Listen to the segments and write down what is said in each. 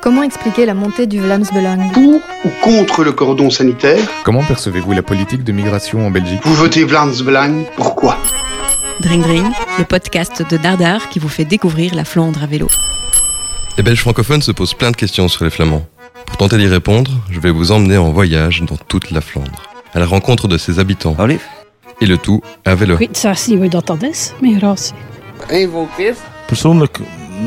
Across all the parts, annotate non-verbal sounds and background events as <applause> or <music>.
Comment expliquer la montée du Vlaamsbelang Pour ou contre le cordon sanitaire Comment percevez-vous la politique de migration en Belgique Vous votez Vlaamsbelang Pourquoi Dring Dring, le podcast de Dardar qui vous fait découvrir la Flandre à vélo. Les Belges francophones se posent plein de questions sur les Flamands. Pour tenter d'y répondre, je vais vous emmener en voyage dans toute la Flandre, à la rencontre de ses habitants. Et le tout à vélo. Hoe dat, dat is, migratie. Persoonlijk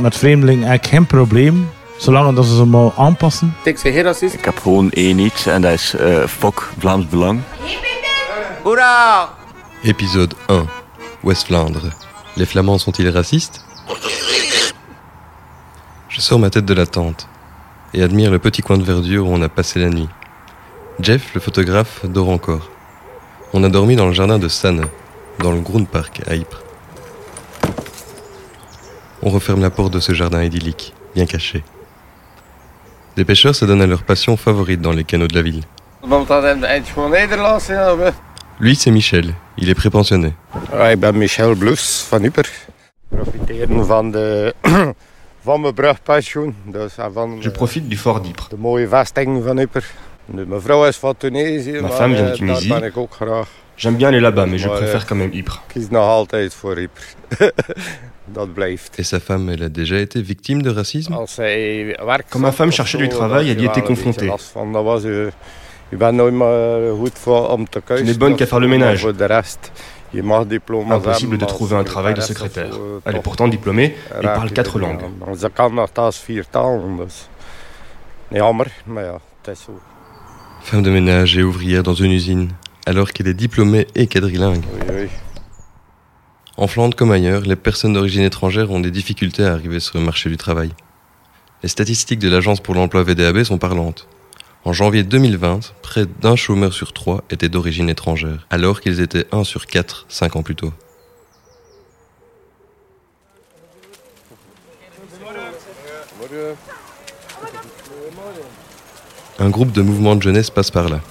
met vreemdelingen eigenlijk geen probleem. Zolang dat ze ze maar aanpassen. Ik heb gewoon één iets en dat is uh, Fok Vlaams Belang. Épisode 1. Ouest-Flandre. Les Flamands sont-ils racistes? Je sors ma tête de la tente et admire le petit coin de verdure où on a passé la nuit. Jeff, le photographe, dort encore. On a dormi dans le jardin de Sanne, dans le Groenpark à Ypres. On referme la porte de ce jardin idyllique, bien caché. Des pêcheurs se donnent à leur passion favorite dans les canaux de la ville. Lui, c'est Michel. Il est prépensionné. Ik ben Michel Bloes van Yper. Profiteren van de <clears throat> van mijn brugpensioen. Dus en van Je profite du fort d'Ypres. de mooie vesting van is. Ma femme vient de eh, Tunisie. Daar ben ik ook graag. J'aime bien aller là-bas, mais je Ouais. préfère quand même Ypres. Ik kies nog altijd voor Yper. <laughs> dat blijft. Et sa femme, elle a déjà été victime de racisme Quand ma femme cherchait du travail, elle y était confrontée. Om te kuisen. n'es bonne qu'à faire le ménage. Je Impossible de trouver un travail de secrétaire. eh, Elle est pourtant diplômée et parle je quatre langues. Femme de ménage et ouvrière dans une usine, alors qu'elle est diplômée et quadrilingue. Oei, oei. En Flandre comme ailleurs, les personnes d'origine étrangère ont des difficultés à arriver sur le marché du travail. Les statistiques de l'Agence pour l'emploi VDAB sont parlantes. En janvier 2020, près d'un chômeur sur trois était d'origine étrangère, alors qu'ils étaient un sur quatre cinq ans plus tôt. Un groupe de mouvements de jeunesse passe par là.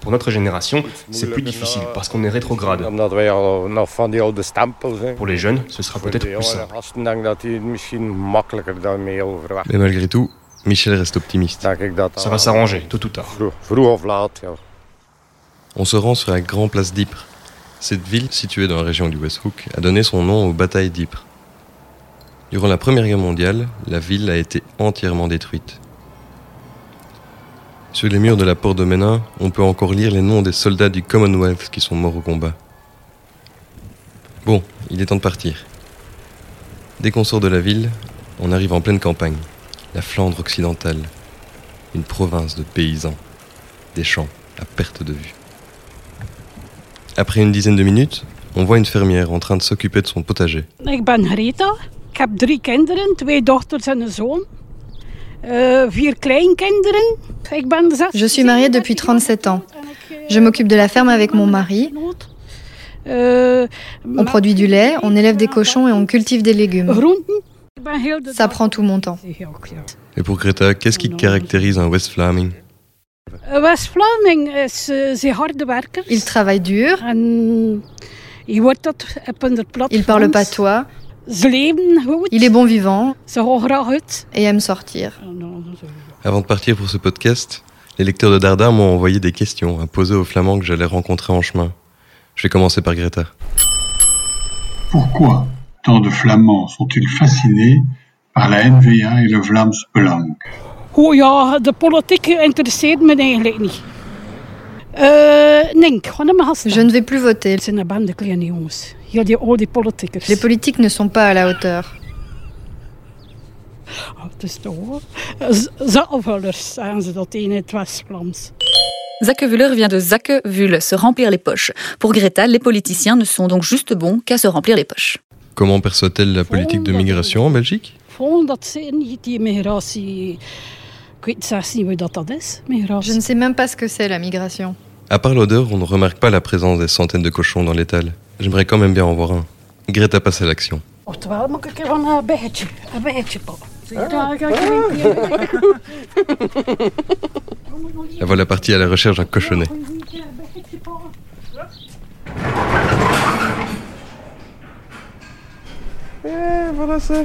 Pour notre génération, c'est plus difficile parce qu'on est rétrograde. Pour les jeunes, ce sera peut-être plus simple. Mais malgré tout, Michel reste optimiste. Ça va s'arranger, tôt ou tard. On se rend sur la Grand Place d'Ypres. Cette ville, située dans la région du Westhoek, a donné son nom aux batailles d'Ypres. Durant la Première Guerre mondiale, la ville a été entièrement détruite. Sur les murs de la porte de Ménin, on peut encore lire les noms des soldats du Commonwealth qui sont morts au combat. Bon, il est temps de partir. Dès qu'on sort de la ville, on arrive en pleine campagne, la Flandre occidentale, une province de paysans, des champs à perte de vue. Après une dizaine de minutes, on voit une fermière en train de s'occuper de son potager. Ik ben. Ik heb drie kinderen, twee dochters en een. Je suis mariée depuis 37 ans. Je m'occupe de la ferme avec mon mari. Eh, On produit du lait, on élève des cochons et on cultive des légumes. ben Ça prend tout mon temps. Et pour Greta, qu'est-ce qui caractérise un Eh, West-Vlaming is eh. Il travaille dur, il parle patois. Il est bon vivant et aime sortir. Avant de partir pour ce podcast, les lecteurs de Dardar m'ont envoyé des questions à poser aux Flamands que j'allais rencontrer en chemin. Je vais commencer par Greta. Pourquoi tant de Flamands sont-ils fascinés par la NVA et le Vlaams Belang? Oh ja, de politiek interesseert me eigenlijk niet. Eh. Je ne vais plus voter. Zijn een bande kleine jongens. Les politiques ne sont pas à la hauteur. Zakkevuller vient de Zakkevul, se remplir les poches. Pour Greta, les politiciens ne sont donc juste bons qu'à se remplir les poches. Comment perçoit-elle la politique de migration en Belgique? Je ne sais même pas ce que c'est la migration. À part l'odeur, on ne remarque pas la présence des centaines de cochons dans l'étal. J'aimerais quand même bien en voir un. Greta passe à l'action. Ah. La voilà partie à la recherche d'un cochonnet. Voilà ça.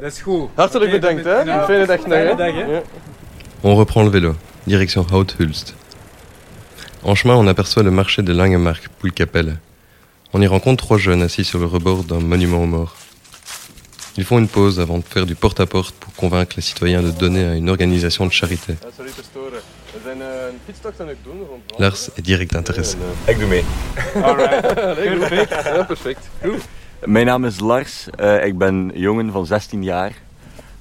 Dat is goed. Hartelijk bedankt, hè? Fijne dag nog, hè? Ja. On reprend le vélo, direction Houthulst. En chemin, on aperçoit le marché de Langemark, Poelkapelle. On y rencontre trois jeunes assis sur le rebord d'un monument aux morts. Ils font une pause avant de faire du porte-à-porte pour convaincre les citoyens de donner à une organisation de charité. Rond Lars est direct intéressé. Ik doe mee. Alright. Perfect. Perfect. Mijn naam is Lars. Eh, ik ben jongen van 16 jaar.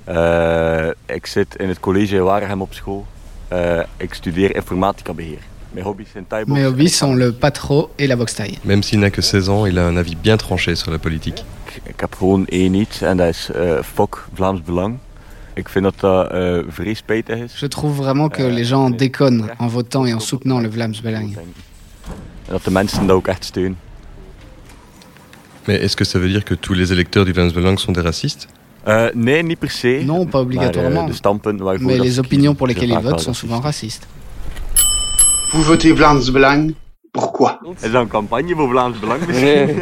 Eh, ik zit in het college Waregem op school. Eh, ik studeer informatica beheer. Mijn hobby's zijn Mes thaibox. hobby's sont le patro et la boxe taille. Même s'il n'a que 16 ans, il a un avis bien tranché sur la politique. Ik heb gewoon één iets en dat is eh FOK, Vlaams Belang. Ik vind dat dat eh vrij spijtig is. Je trouve vraiment que les gens déconnent en votant et en soutenant le Vlaams Belang. En dat de mensen dat ook echt steunen. Mais est-ce que ça veut dire que tous les électeurs du Vlaams Belang sont des racistes Eh, nee, niet per se. Non, pas obligatoirement. Maar, eh, de standpunten waarvoor Mais les opinions pour lesquelles ils votent sont souvent racistes. Vous votez Vlaams Belang, pourquoi Is dat een campagne Vlaams Belang? Nee.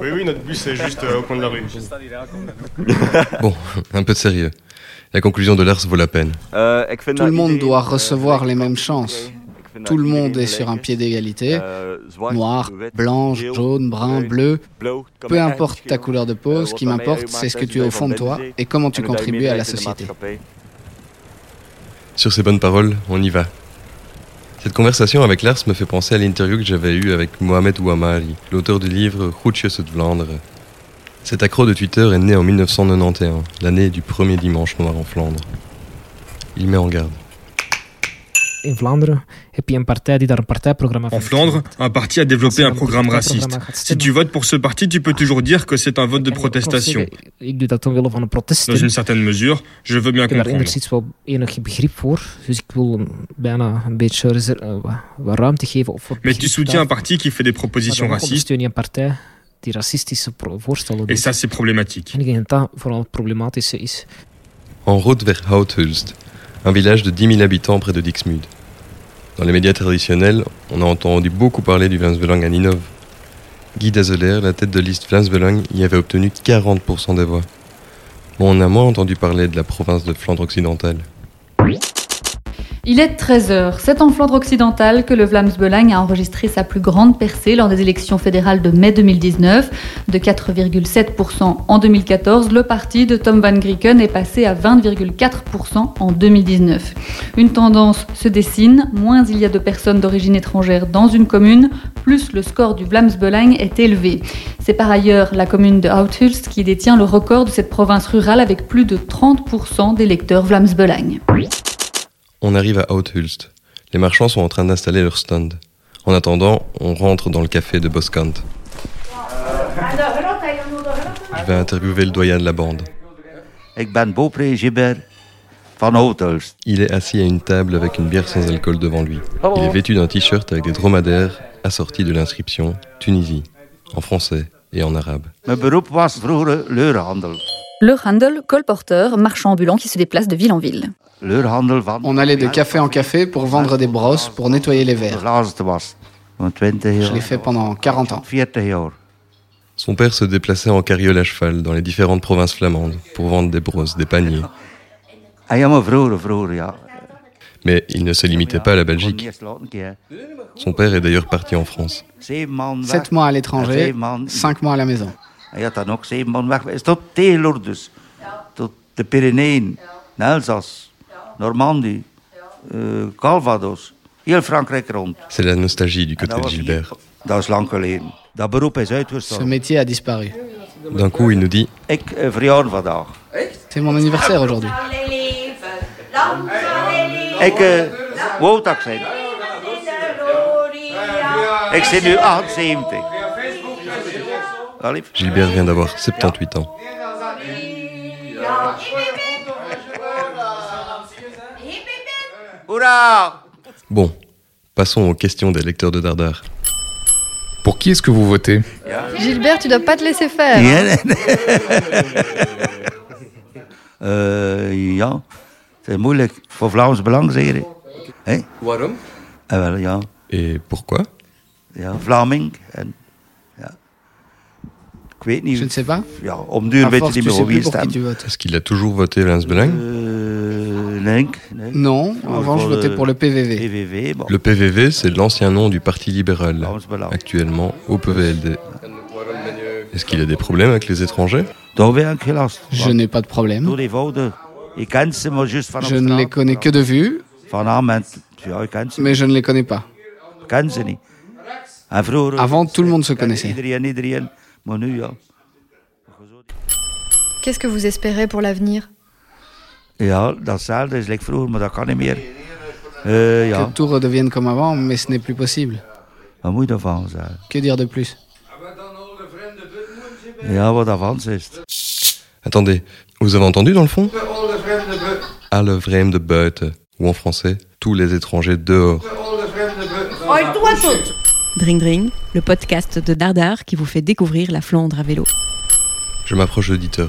Oui, oui, notre bus est juste euh, au coin de la rue. <laughs> Bon, un peu de sérieux. La conclusion de Lars vaut la peine. Eh, vind Tout le monde doit eh, recevoir les mêmes chances. Tout le monde est sur un pied d'égalité. Zwart, Noir, geel, jaune, brun, bleu. Peu importe ta couleur de peau, Eh, ce qui m'importe, c'est ce que is tu as au fond de toi et comment tu contribues à la société. Sur ces bonnes paroles, on y va. Cette conversation avec Lars me fait penser à l'interview que j'avais eue avec Mohamed Ouamari, l'auteur du livre Groetjes uit Vlaanderen. Cet accro de Twitter est né en 1991, l'année du premier dimanche noir en Flandre. Il met en garde. In Vlaanderen heb je een partij die daar een partijprogramma En Flandre, un parti a développé un programme raciste. Si tu votes pour ce parti, tu peux toujours dire que c'est un vote de protestation. Ik doe dat omwille van een protest. Dans une certaine mesure, je veux bien Ik heb daar comprendre. enigszins wel enig begrip voor. Dus ik wil een- bijna een beetje reser- wat, wat ruimte geven. Voor Mais tu soutiens un parti qui fait des propositions racistes, ondersteun je een partij die racistische pro- voorstellen et ça c'est problématique. En ik denk dat dat vooral het problematische is. En route vers Houthulst, un village de 10 000 habitants près de Dixmude. Dans les médias traditionnels, on a entendu beaucoup parler du Vlaams Belang à Ninove. Guy Dazeler, la tête de liste Vlaams Belang, y avait obtenu 40% des voix. On a moins entendu parler de la province de Flandre occidentale. Il est 13h. C'est en Flandre occidentale que le Vlaams Belang a enregistré sa plus grande percée lors des élections fédérales de mai 2019. De 4,7% en 2014, le parti de Tom Van Grieken est passé à 20,4% en 2019. Une tendance se dessine. Moins il y a de personnes d'origine étrangère dans une commune, plus le score du Vlaams Belang est élevé. C'est par ailleurs la commune de Houthulst qui détient le record de cette province rurale avec plus de 30% d'électeurs Vlaams Belang. On arrive à Houthulst. Les marchands sont en train d'installer leur stand. En attendant, on rentre dans le café de Boskant. Je vais interviewer le doyen de la bande. Ik ben. Il est assis à une table avec une bière sans alcool devant lui. Il est vêtu d'un t-shirt avec des dromadaires assortis de l'inscription Tunisie, en français et en arabe. Mijn beroep was vroeger leurhandel. Le Handel, colporteur, marchand ambulant qui se déplace de ville en ville. On allait de café en café pour vendre des brosses pour nettoyer les verres. De laatste was. Van 20 jaar. Je l'ai fait pendant 40 ans. 40 jaar. Son père se déplaçait en carriole à cheval dans les différentes provinces flamandes pour vendre des brosses, des paniers. Mais il ne se limitait pas à la Belgique. Son père est d'ailleurs parti en France. 7 mois à l'étranger, 5 mois à la maison. Hij had dan ook zeven man weg. Is tot Teelourdes. Tot de Pyreneeën. Elzas. Normandie. eh, Calvados. Heel Frankrijk rond. C'est la nostalgie du côté de Gilbert. hier- Dat is lang geleden. Dat beroep is Ce uitgestorven. métier a disparu. D'un coup, il nous dit Ik verjaar vandaag. C'est mon anniversaire aujourd'hui. Ik uh, wou dat zijn. Ik zit nu 78. Gilbert vient d'avoir 78 ans. Bon, passons aux questions des lecteurs de Dardar. Pour qui est-ce que vous votez? Gilbert, tu dois pas te laisser faire. Eh, <laughs> ja, het is moeilijk voor Vlaams Belang, zeg je. Hé? Waarom? Eh, wel, ja. Et pourquoi? Ja, Vlaming. En, ja. Ik weet niet. Je ne sais pas. Ja, om duur weet je niet meer op wie je stemt. Est-ce qu'il a toujours voté Vlaams Belang? Euh, Link. Non, avant je votais pour le PVV. PVV, bon. Le PVV, c'est l'ancien nom du Parti libéral, actuellement au PVLD. Est-ce qu'il a des problèmes avec les étrangers? Je n'ai pas de problème. Je ne les connais que de vue, mais je ne les connais pas. Avant, tout le monde se connaissait. Qu'est-ce que vous espérez pour l'avenir? Ja, datzelfde is like vroeger, maar dat kan niet meer. Ja, Que tout redevienne comme avant, mais ce n'est plus possible. wat moet je daarvan zeggen? Que dire de plus? Ja, wat daarvan is. Attendez, vous avez entendu dans le fond? Alle vreemde buiten, ou en français, tous les étrangers dehors. Dring Dring, le podcast de Dardar qui vous fait découvrir la Flandre à vélo. Je m'approche de Dieter.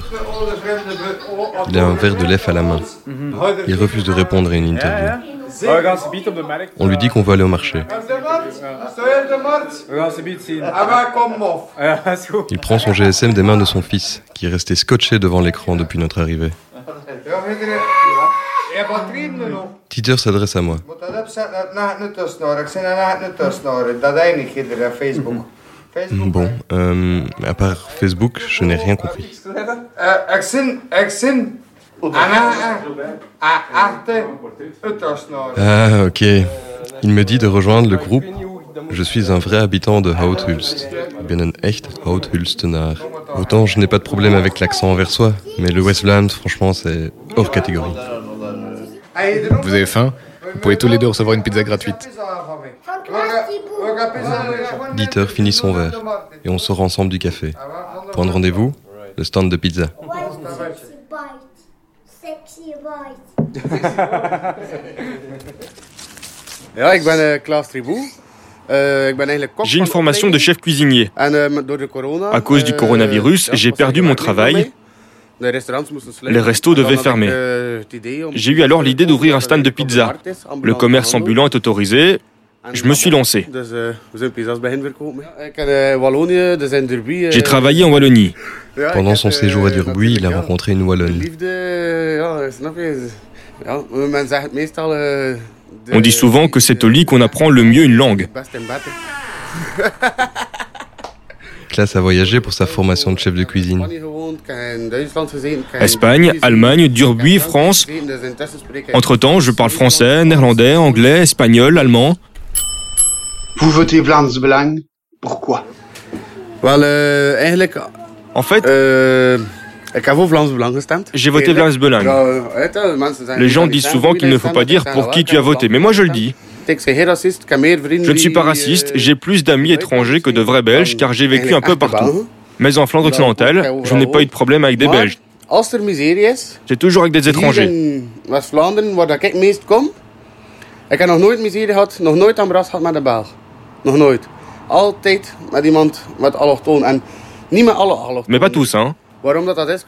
Il a un verre de lait à la main. Il refuse de répondre à une interview. On lui dit qu'on veut aller au marché. Il prend son GSM des mains de son fils, qui est resté scotché devant l'écran depuis notre arrivée. Dieter s'adresse à moi. Bon, euh, à part Facebook, je n'ai rien compris. Ah, ok. Il me dit de rejoindre le groupe. Je suis un vrai habitant de Houthulst. Ik ben een echt Houthulstenaar. Autant je n'ai pas de problème avec l'accent anversois, mais le West Vlaams, franchement, c'est hors catégorie. Vous avez faim Vous pouvez tous les deux recevoir une pizza gratuite. Dieter finit son verre et on sort ensemble du café. Point de rendez-vous, le stand de pizza. Ben eh. Eh, ben J'ai une formation de chef cuisinier. Eh. À cause du eh, coronavirus, ja, j'ai perdu er mon travail. Les restos devaient fermer. om- J'ai eu alors l'idée d'ouvrir un stand de pizza. Le commerce ambulant est autorisé. Je me suis lancé. J'ai travaillé en Wallonie. Pendant son eh, séjour à Durbuy, il a rencontré une Wallonne. Meestal... eh, de- On dit souvent que c'est au lit qu'on apprend le mieux une langue. <laughs> best in bed, hè. Classe a voyagé pour sa formation de chef de cuisine. Espagne, Allemagne, Durbuy, France. Entre-temps, je parle français, néerlandais, anglais, espagnol, allemand. Vous votez Vlaams Belang. Pourquoi Wel, eh. En fait, Belang gestemd. J'ai voté. Vlaams Belang. Mensen zeggen Les niet gens disent souvent qu'il ne faut pas dire pour qui wel, tu as voté. Mais moi, je le Belang dis. Je ne suis pas raciste, eh, j'ai plus d'amis étrangers que de vrais Belges car j'ai vécu un peu partout. Mais en Flandre occidentale, je n'ai pas eu de problème avec des Belges. J'ai toujours avec des étrangers. ik heb nog nooit miserie gehad, nog nooit een bras gehad met een Belg. Nog nooit. Altijd met iemand met allochtoon. En niet met alle allochtonen. Mais pas tous, hein.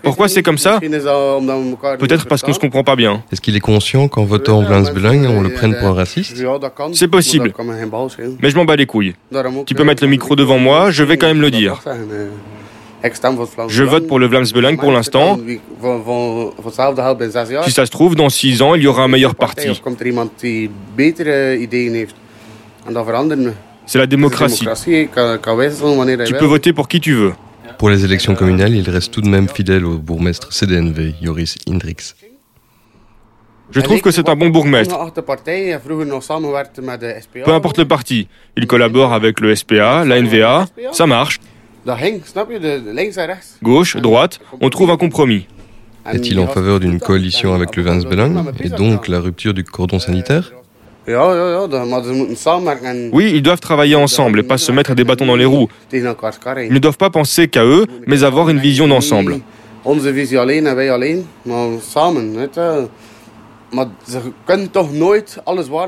Pourquoi c'est comme ça Peut-être parce qu'on se verstaan. comprend pas bien. Est-ce qu'il est conscient qu'en votant Vlaams Belang, on le prenne pour un raciste. C'est possible. Mais je m'en bats les couilles. Tu peux mettre le micro devant moi, je vais quand même le dire. Je vote pour le Vlaams Belang pour l'instant. Si ça se trouve, dans 6 ans, il y aura un meilleur parti. C'est la démocratie. Tu peux voter pour qui tu veux. Pour les élections communales, il reste tout de même fidèle au bourgmestre CDNV, Joris Indrix. Je trouve que c'est un bon bourgmestre. Peu importe le parti. Il collabore avec le SPA, la NVA, ça marche. Gauche, droite, on trouve un compromis. Est-il en faveur d'une coalition avec le Belang et donc la rupture du cordon sanitaire? Oui, ils doivent travailler ensemble et pas se mettre des bâtons dans les roues. Ils ne doivent pas penser qu'à eux, mais avoir une vision d'ensemble.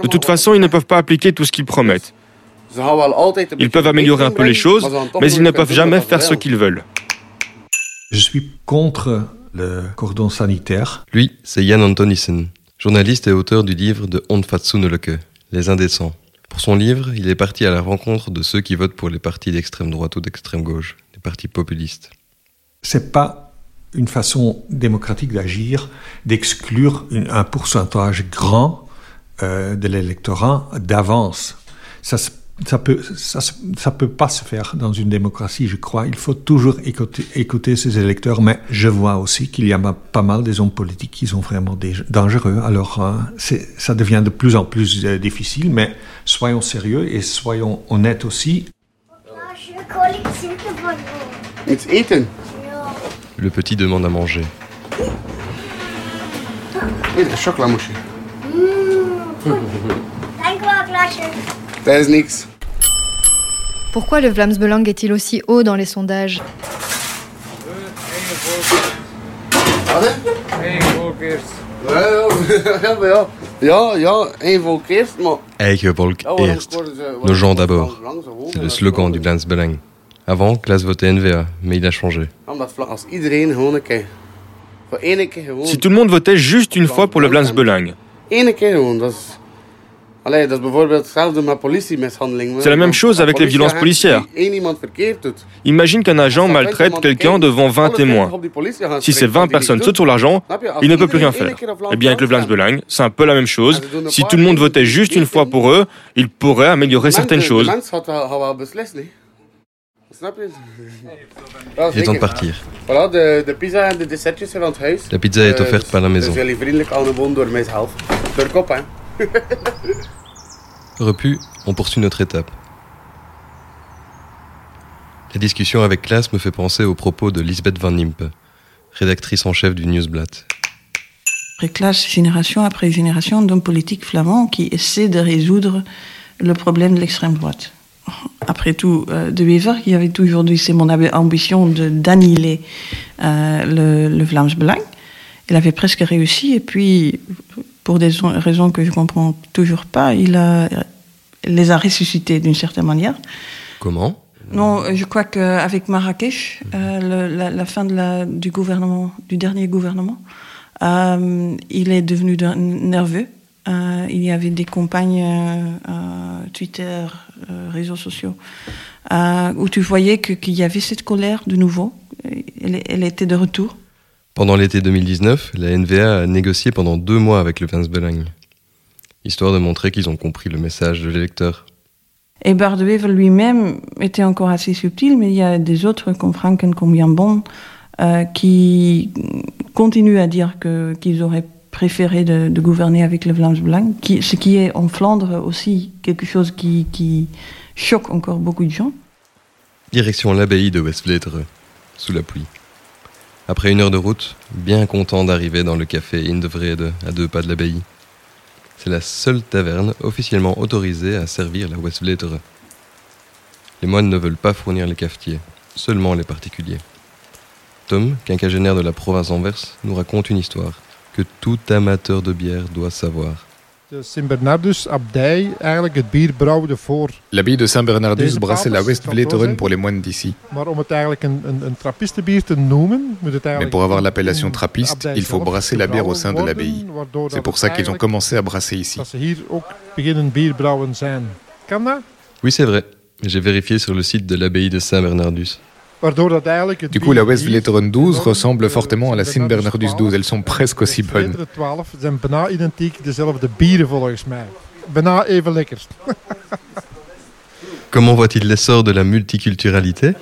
De toute façon, ils ne peuvent pas appliquer tout ce qu'ils promettent. Ils peuvent améliorer un peu les choses, mais ils ne peuvent jamais faire ce qu'ils veulent. Je suis contre le cordon sanitaire. Lui, c'est Jan Antonissen, journaliste et auteur du livre de Onfatsuneleke, Les Indécents. Pour son livre, il est parti à la rencontre de ceux qui votent pour les partis d'extrême droite ou d'extrême gauche, les partis populistes. C'est pas une façon démocratique d'agir, d'exclure un pourcentage grand euh, de l'électorat d'avance. Ça, ça peut, ça, ça peut pas se faire dans une démocratie, je crois. Il faut toujours écouter, écouter ses électeurs, mais je vois aussi qu'il y a ma- pas mal des hommes politiques qui sont vraiment dangereux. Alors, euh, ça devient de plus en plus euh, difficile, mais soyons sérieux et soyons honnêtes aussi. Iets eten. Le petit demande à manger. Hier, Pourquoi le Vlaams Belang est-il aussi haut dans les sondages Nos gens d'abord. C'est le slogan du Vlaams Belang. Avant, classe votait NVA, mais il a changé. Si tout le monde votait juste une fois pour le Vlaams C'est la même chose avec les violences policières. Imagine qu'un agent maltraite quelqu'un devant 20 témoins. Si ces 20 personnes sautent sur l'argent, il ne peut plus rien faire. Eh bien, avec le Vlaams Belang, c'est un peu la même chose. Si tout le monde votait juste une fois pour eux, ils pourraient améliorer certaines choses. Il est temps de zeker. partir. La pizza est Eh, offerte par la maison. <laughs> Repu, on poursuit notre étape. La discussion avec classe me fait penser aux propos de Lisbeth Van Nimpe, rédactrice en chef du Newsblad. Après classe, génération après génération d'hommes politiques flamands qui essaient de résoudre le problème de l'extrême droite. Après tout, euh, De Wever, qui avait toujours dit c'est mon ambition d'annihiler euh, le, le Vlaams Belang. Il avait presque réussi et puis, pour des raisons- que je comprends toujours pas, il a, les a ressuscités d'une certaine manière. Comment? Non, euh, je crois qu'avec Marrakech, euh, le- la, la fin de la, du gouvernement, du dernier gouvernement, euh, il est devenu de- nerveux. Euh, il y avait des campagnes euh, euh, Twitter, euh, réseaux sociaux, euh, où tu voyais qu'il y avait cette colère de nouveau. Elle, elle était de retour. Pendant l'été 2019, la NVA a négocié pendant deux mois avec le Vlaams Belang, histoire de montrer qu'ils ont compris le message de l'électeur. Et Bart de Wever lui-même était encore assez subtil, mais il y a des autres comme Franken, comme Jan Bon, euh, qui continuent à dire que- qu'ils auraient préféré de, de gouverner avec le Vlaams Belang, qui, ce qui est en Flandre aussi quelque chose qui, qui choque encore beaucoup de gens. Direction l'abbaye de Westvleteren, sous la pluie. Après une heure de route, bien content d'arriver dans le café Indevrede, à deux pas de l'abbaye. C'est la seule taverne officiellement autorisée à servir la Westvleteren. Les moines ne veulent pas fournir les cafetiers, seulement les particuliers. Tom, quinquagénaire de la province d'Anvers, nous raconte une histoire que tout amateur de bière doit savoir. De Sint-Bernardus-abdij eigenlijk het bier brouwde voor. L'abbaye de Saint-Bernardus brassait la papers, Westvleteren dat pour les moines d'ici. Maar om het eigenlijk een, een, een trappistenbier te noemen, moet het Mais pour avoir l'appellation trappiste, il faut brasser la bière au sein de l'abbaye. C'est pour ça qu'ils ont commencé à brasser ici. Dat ze hier ook beginnen bierbrouwen zijn. Kan dat? Oui, c'est vrai. J'ai vérifié sur le site de l'abbaye de Saint-Bernardus. Du coup, la bier Westvleteren 12 ressemble fortement à la Sint-Bernardus 12. Elles sont presque aussi bonnes. Betere 12 zijn bijna identiek dezelfde bieren volgens mij. Bijna even lekker. <laughs> Comment voit-il l'essor de la multiculturalité?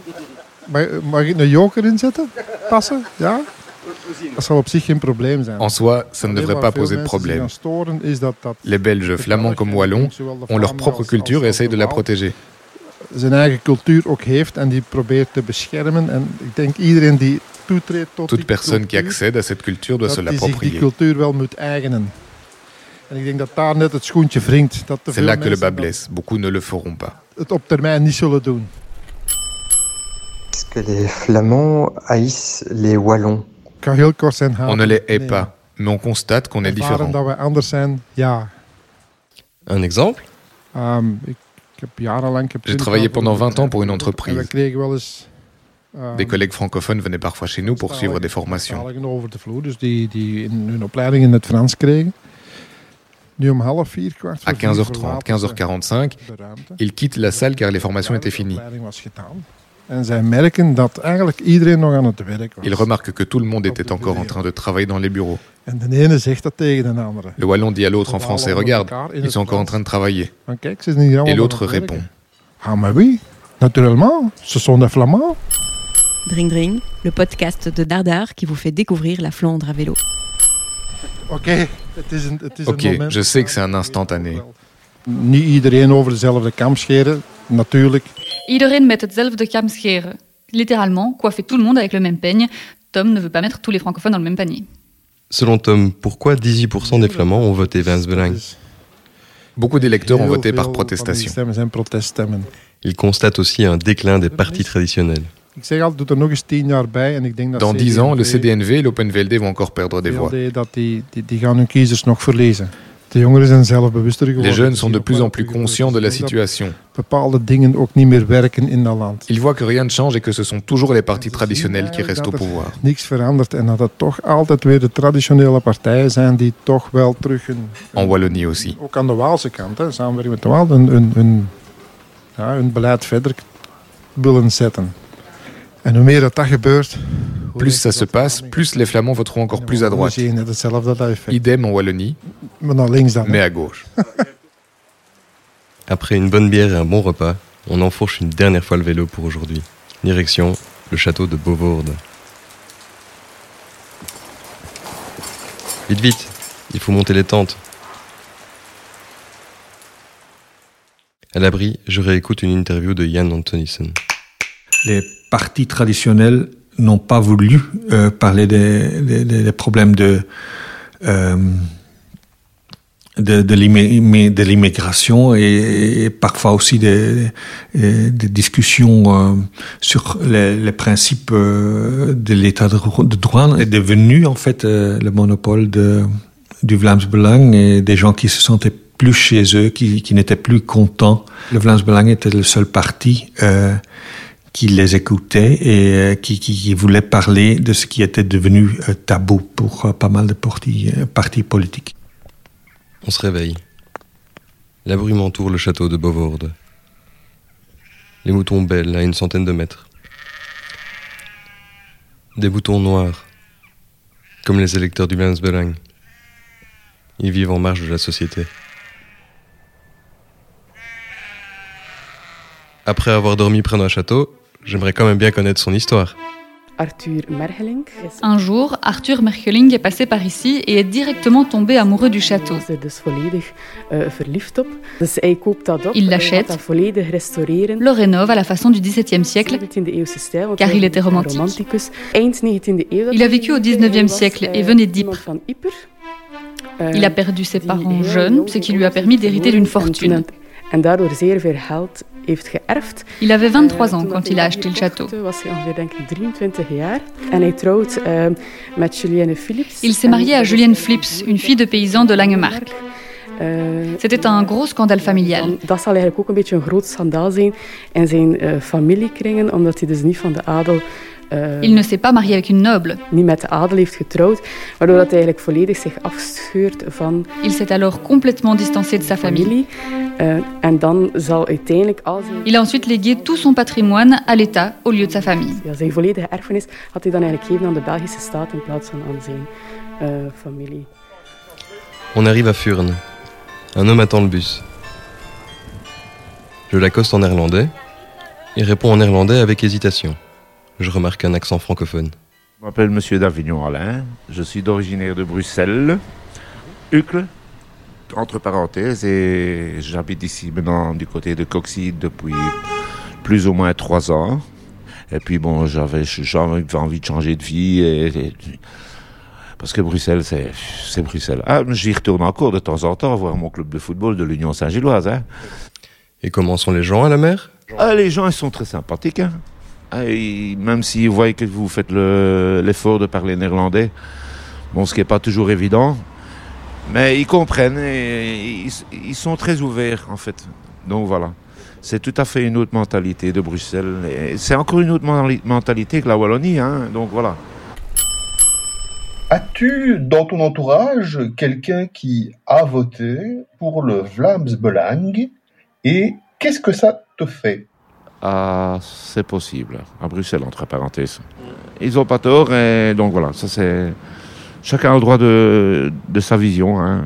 En soi, ça ne devrait pas poser de problème. Les Belges, flamands comme wallons, ont leur propre culture et essayent de la protéger. Zijn eigen cultuur ook heeft en die probeert te beschermen. En ik denk iedereen die toetreedt tot Toute die personne qui cultuur, accède à cette culture doit dat se die zich die l'approprier. cultuur wel moet eigenen. En ik denk dat daar net het schoentje wringt. Dat te C'est veel là que le mensen bas blesse. Beaucoup ne le feront pas. het op termijn niet zullen doen. Est-ce que les Flamands haïssent les Wallons Ik ga heel kort zijn. On ne les hait Nee. pas, mais on constate qu'on est différent. dat wij anders zijn, ja. Un exemple Ehm, ik, J'ai 20 travaillé pendant een 20 ans pour une entreprise. Des collègues francophones venaient parfois chez nous pour suivre des formations. À voor vier 15h30, verlaten ze 15h45, de ruimte. ils quittent la salle car les formations étaient finies. En zij merken dat eigenlijk iedereen nog aan het werk was. Ils remarquent que tout le monde était encore en train de travailler dans les bureaux. En de ene zegt dat tegen de andere. Le Wallon dit à l'autre en français Regarde, ils sont encore en train de travailler. Et l'autre répond. Ah, maar oui, naturellement, ce sont des Flamands. Dring Dring, le podcast de Dardar qui vous fait découvrir la Flandre à vélo. Ok, moment. je sais que c'est un instantané. Niet iedereen over dezelfde kam scheren, natuurlijk. Iedereen met hetzelfde kam scheren. Littéralement, coiffer tout le monde avec le même peigne. Tom ne veut pas mettre tous les francophones dans le même panier. Selon Tom, pourquoi 18% des Flamands ont voté Vance Belang? Beaucoup d'électeurs ont voté par protestation. Il constate aussi un déclin des partis traditionnels. Er Dans 10 ans, le CDNV et l'Open VLD vont encore perdre des voix. De jongeren zijn zelfbewuster geworden. Les jeunes sont dus de plus en plus conscients de la situation. Bepaalde dingen ook niet meer werken in dat land. Ils voient que rien ne change et que ce sont toujours les partis traditionnels qui eh, restent au pouvoir. Niks verandert en dat het toch altijd weer de traditionele partijen zijn die toch wel terug. En Wallonië ook. Ook aan de Waalse kant, samenwerking met de Waal, hun, hun, hun, ja, hun beleid verder willen zetten. En hoe meer dat dat gebeurt, Plus ça se passe, plus les Flamands voteront encore plus à droite. Idem en Wallonie, mais à gauche. <laughs> Après une bonne bière et un bon repas, on enfourche une dernière fois le vélo pour aujourd'hui. Direction le château de Beauvourde. Vite, vite, il faut monter les tentes. À l'abri, je réécoute une interview de Jan Antonissen. Les partis traditionnels n'ont pas voulu euh, parler des, problèmes de, euh, de, de l'immi- de l'immigration et, parfois aussi des, discussions euh, sur les, principes de l'état de, dro- de droit est devenu en fait le monopole du Vlaams Belang et des gens qui se sentaient plus chez eux, qui, n'étaient plus contents. Le Vlaams Belang était le seul parti qui les écoutait et euh, qui, voulait parler de ce qui était devenu euh, tabou pour euh, pas mal de partis, politiques. On se réveille. La brume entoure le château de Beauvourde. Les moutons bêlent à une centaine de mètres. Des boutons noirs, comme les électeurs du Landsbelang. Ils vivent en marge de la société. Après avoir dormi près d'un château, j'aimerais quand même bien connaître son histoire. Arthur. Un jour, Arthur Merkeling est passé par ici et est directement tombé amoureux du château. eh. Il l'achète. Le rénove à la façon du XVIIe siècle, 17e eeuwse stijl. want car il était romantique. romanticus. Eind 19e eeuw. dat Il a vécu au leefde. Hij 19e was, siècle eh, et venait d'Ypres. Eh, Il a perdu ses parents jeunes, ce qui lui a permis d'hériter d'une fortune. En daardoor zeer veel geld heeft geërfd. Il avait 23 Eh, ans quand il a acheté le château. was hij ongeveer denk ik 23 jaar. En hij trouwt eh, met Julienne Philips. Il s'est marié à Julienne een Flips, une fille de paysan de Langemarck. Eh, C'était un gros scandale familial. dat zal eigenlijk ook een beetje een groot schandaal zijn in zijn familiekringen, omdat hij dus niet van de adel... eh, Il ne s'est pas marié avec une noble. niet met de adel heeft getrouwd, waardoor dat hij eigenlijk volledig zich afscheurt van Il s'est alors complètement distancé de sa famille. Eh, en dan zal uiteindelijk al zijn, Il a ensuite légué tout son patrimoine à l'État au lieu de sa famille. ja, zijn volledige erfenis had hij dan eigenlijk gegeven aan de Belgische staat in plaats van aan zijn eh, familie. On arrive à Furnes. Un homme attend le bus. Je l'accoste en néerlandais. Il répond en néerlandais avec hésitation. Je remarque un accent francophone. Je m'appelle Monsieur d'Avignon Alain. Je suis d'originaire de Bruxelles, Uccle, entre parenthèses, et j'habite ici maintenant du côté de Coxy depuis plus ou moins trois ans. Et puis bon, j'avais envie de changer de vie. Et, et- parce que Bruxelles, c'est Bruxelles. Ah, j'y retourne encore de temps en temps voir mon club de football de l'Union Saint-Gilloise. Hein. Et comment sont les gens à la mer? Ah, les gens, ils sont très sympathiques. hein. Ah, même s'ils voient que vous faites le- l'effort de parler néerlandais, bon, ce qui n'est pas toujours évident, mais ils comprennent et ils, ils sont très ouverts, en fait. Donc voilà. C'est tout à fait une autre mentalité de Bruxelles. C'est encore une autre mentalité que la Wallonie. Hein, donc voilà. As-tu dans ton entourage quelqu'un qui a voté pour le Vlaams Belang et qu'est-ce que ça te fait? C'est possible. À Bruxelles, entre parenthèses. Ils n'ont pas tort. Et donc voilà, ça c'est. Chacun a le droit de, de sa vision. Hein.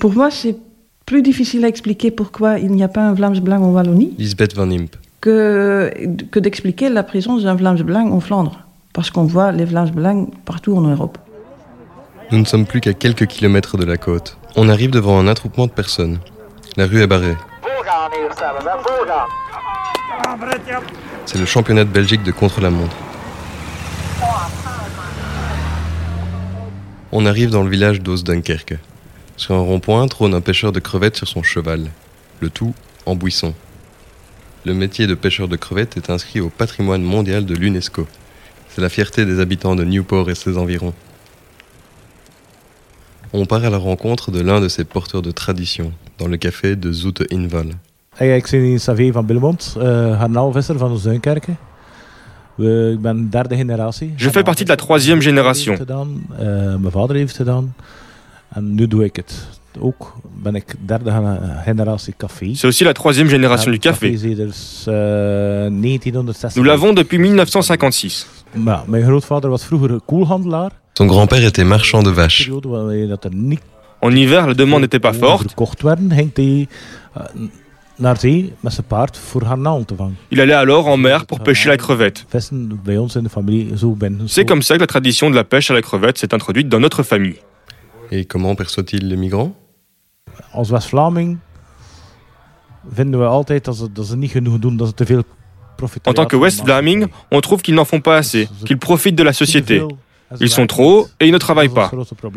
Pour moi, c'est plus difficile à expliquer pourquoi il n'y a pas un Vlaams Belang en Wallonie Lisbeth Van Imp. que, que d'expliquer la présence d'un Vlaams Belang en Flandre. Parce qu'on voit les Vlaams Belang partout en Europe. Nous ne sommes plus qu'à quelques kilomètres de la côte. On arrive devant un attroupement de personnes. La rue est barrée. C'est le championnat de Belgique de contre-la-montre. On arrive dans le village d'Oos-Dunkerque. Sur un rond-point trône un pêcheur de crevettes sur son cheval. Le tout en buisson. Le métier de pêcheur de crevettes est inscrit au patrimoine mondial de l'UNESCO. C'est la fierté des habitants de Newport et ses environs. On part à la rencontre de l'un de ces porteurs de tradition, dans le café de Zoete Inval. Hey, ik ben Xavier van Billemont, uh, garnaalvisser van Zuinkerken. Je fais partie de la troisième génération. Ook ben. C'est aussi la troisième génération du café. 1960. Nous l'avons depuis 1956. Ja, mijn grootvader was vroeger koelhandelaar. Son grand-père était marchand de vaches. er En hiver, la demande n'était pas forte. Met zijn paard voor te vangen. Il allait alors en mer pour pêcher la crevette. Binnen. C'est comme ça que la tradition de la pêche à la crevette s'est introduite dans notre famille. Et comment perçoit-il les migrants? Als West-Vlaming vinden we altijd dat ze, dat ze niet genoeg doen, dat ze te veel En tant que West-Vlaming, on trouve qu'ils n'en font pas assez, qu'ils profitent de la société. Ils sont trop et ils ne travaillent pas.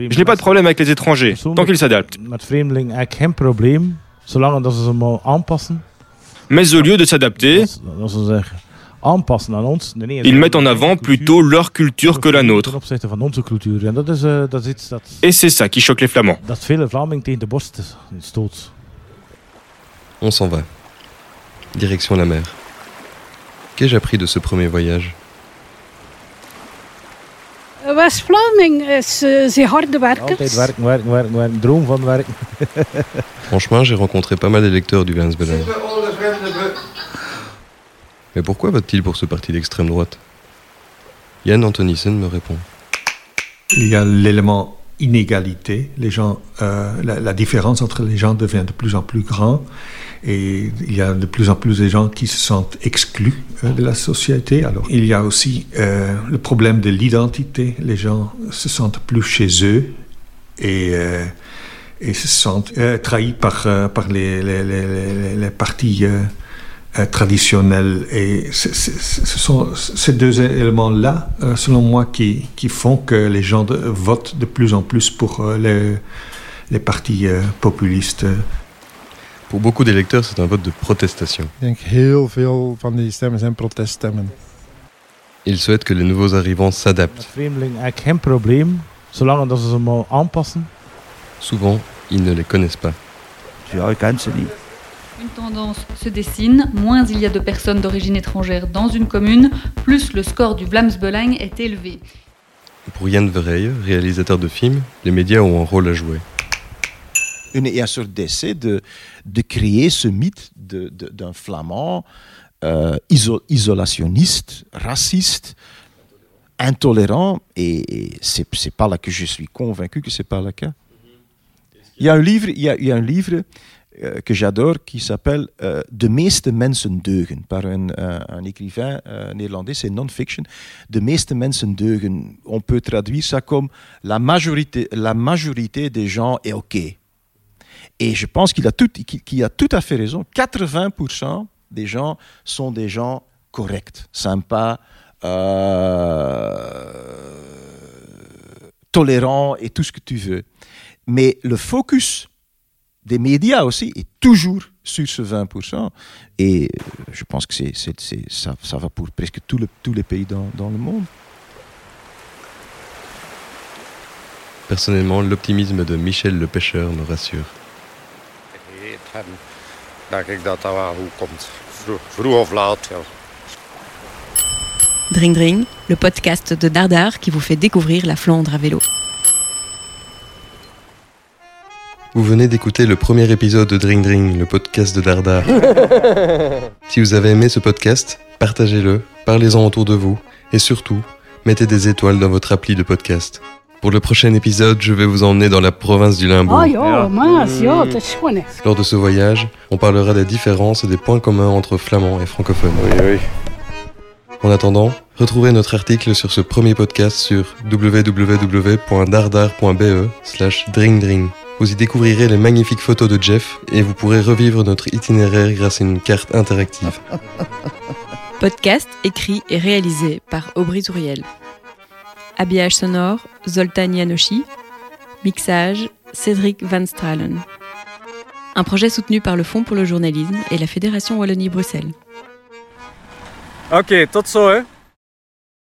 Je n'ai pas de problème avec les étrangers, tant qu'ils s'adaptent. Met vreemdelingen eigenlijk geen probleem, zolang dat ze ze maar aanpassen. Mais au lieu de s'adapter, ils mettent en avant plutôt leur culture que la nôtre. Eh, Et c'est ça qui choque les Flamands. On s'en va. Direction la mer. Qu'ai-je appris de ce premier voyage? West-Vlaming is uh, zeer harde werkers. Altijd werken, werken, werken, werken. Droom van werken. <laughs> En chemin, j'ai rencontré pas mal d'électeurs du Vlaams Belang. Mais pourquoi votent-ils pour ce parti d'extrême droite? Yann Antonissen me répond. Il y a l'élément inégalité. Les gens, euh, la, différence entre les gens devient de plus en plus grand et il y a de plus en plus de gens qui se sentent exclus euh, de la société. Alors, il y a aussi euh, le problème de l'identité. Les gens se sentent plus chez eux et, et se sentent trahis par, par les, les, les, les partis euh, traditionnels. Et ce sont ces deux éléments-là, euh, selon moi, qui, qui font que les gens de- votent de plus en plus pour euh, les, les partis euh, populistes. Pour beaucoup d'électeurs, c'est un vote de protestation. Ik denk heel veel van die stemmen zijn proteststemmen. Ils souhaitent que les nouveaux arrivants s'adaptent. Met vreemdelingen eigenlijk geen probleem, zolang dat ze ze maar aanpassen. Souvent, ils ne les connaissent pas. Ja, ik ken ze niet. Une tendance se dessine, moins il y a de personnes d'origine étrangère dans une commune, plus le score du Vlaams Belang est élevé. Pour Yann Verhey, réalisateur de films, les médias ont un rôle à jouer. une, et un sorte d'essai de, de créer ce mythe de- de- d'un flamand euh, iso- isolationniste, raciste, intolérant, et, et c'est c'est pas là que je suis convaincu que c'est pas le cas. Il y a un livre, il y a, il y a un livre euh, que j'adore qui s'appelle euh, De meeste mensen deugen, par un, un écrivain euh, néerlandais, c'est non-fiction. De meeste mensen deugen, on peut traduire ça comme la majorité, des gens est OK. Et je pense qu'il a, tout, à fait raison. 80% des gens sont des gens corrects, sympas, euh, tolérants et tout ce que tu veux. Mais le focus des médias aussi est toujours sur ce 20%. Et euh, je pense que c'est, c'est- c'est- ça, ça va pour presque tout le- tous les pays dans, dans le monde. Personnellement, l'optimisme de Michel le pêcheur me rassure. Dring Dring, le podcast de Dardar qui vous fait découvrir la Flandre à vélo. Vous venez d'écouter le premier épisode de Dring Dring, le podcast de Dardar. <laughs> si vous avez aimé ce podcast, partagez-le, parlez-en autour de vous et surtout, mettez des étoiles dans votre appli de podcast. Pour le prochain épisode, je vais vous emmener dans la province du Limbourg. Ah. Lors de ce voyage, on parlera des différences et des points communs entre flamands et francophones. Oui, oui. En attendant, retrouvez notre article sur ce premier podcast sur www.dardar.be slash dringdring. Vous y découvrirez les magnifiques photos de Jeff et vous pourrez revivre notre itinéraire grâce à une carte interactive. <laughs> Podcast écrit et réalisé par Aubry Touriel. Habillage sonore, Zoltan Yanoshi. Mixage, Cédric Van Stralen. Un projet soutenu par le Fonds pour le journalisme et la Fédération Wallonie-Bruxelles. Oké, tot zo hè.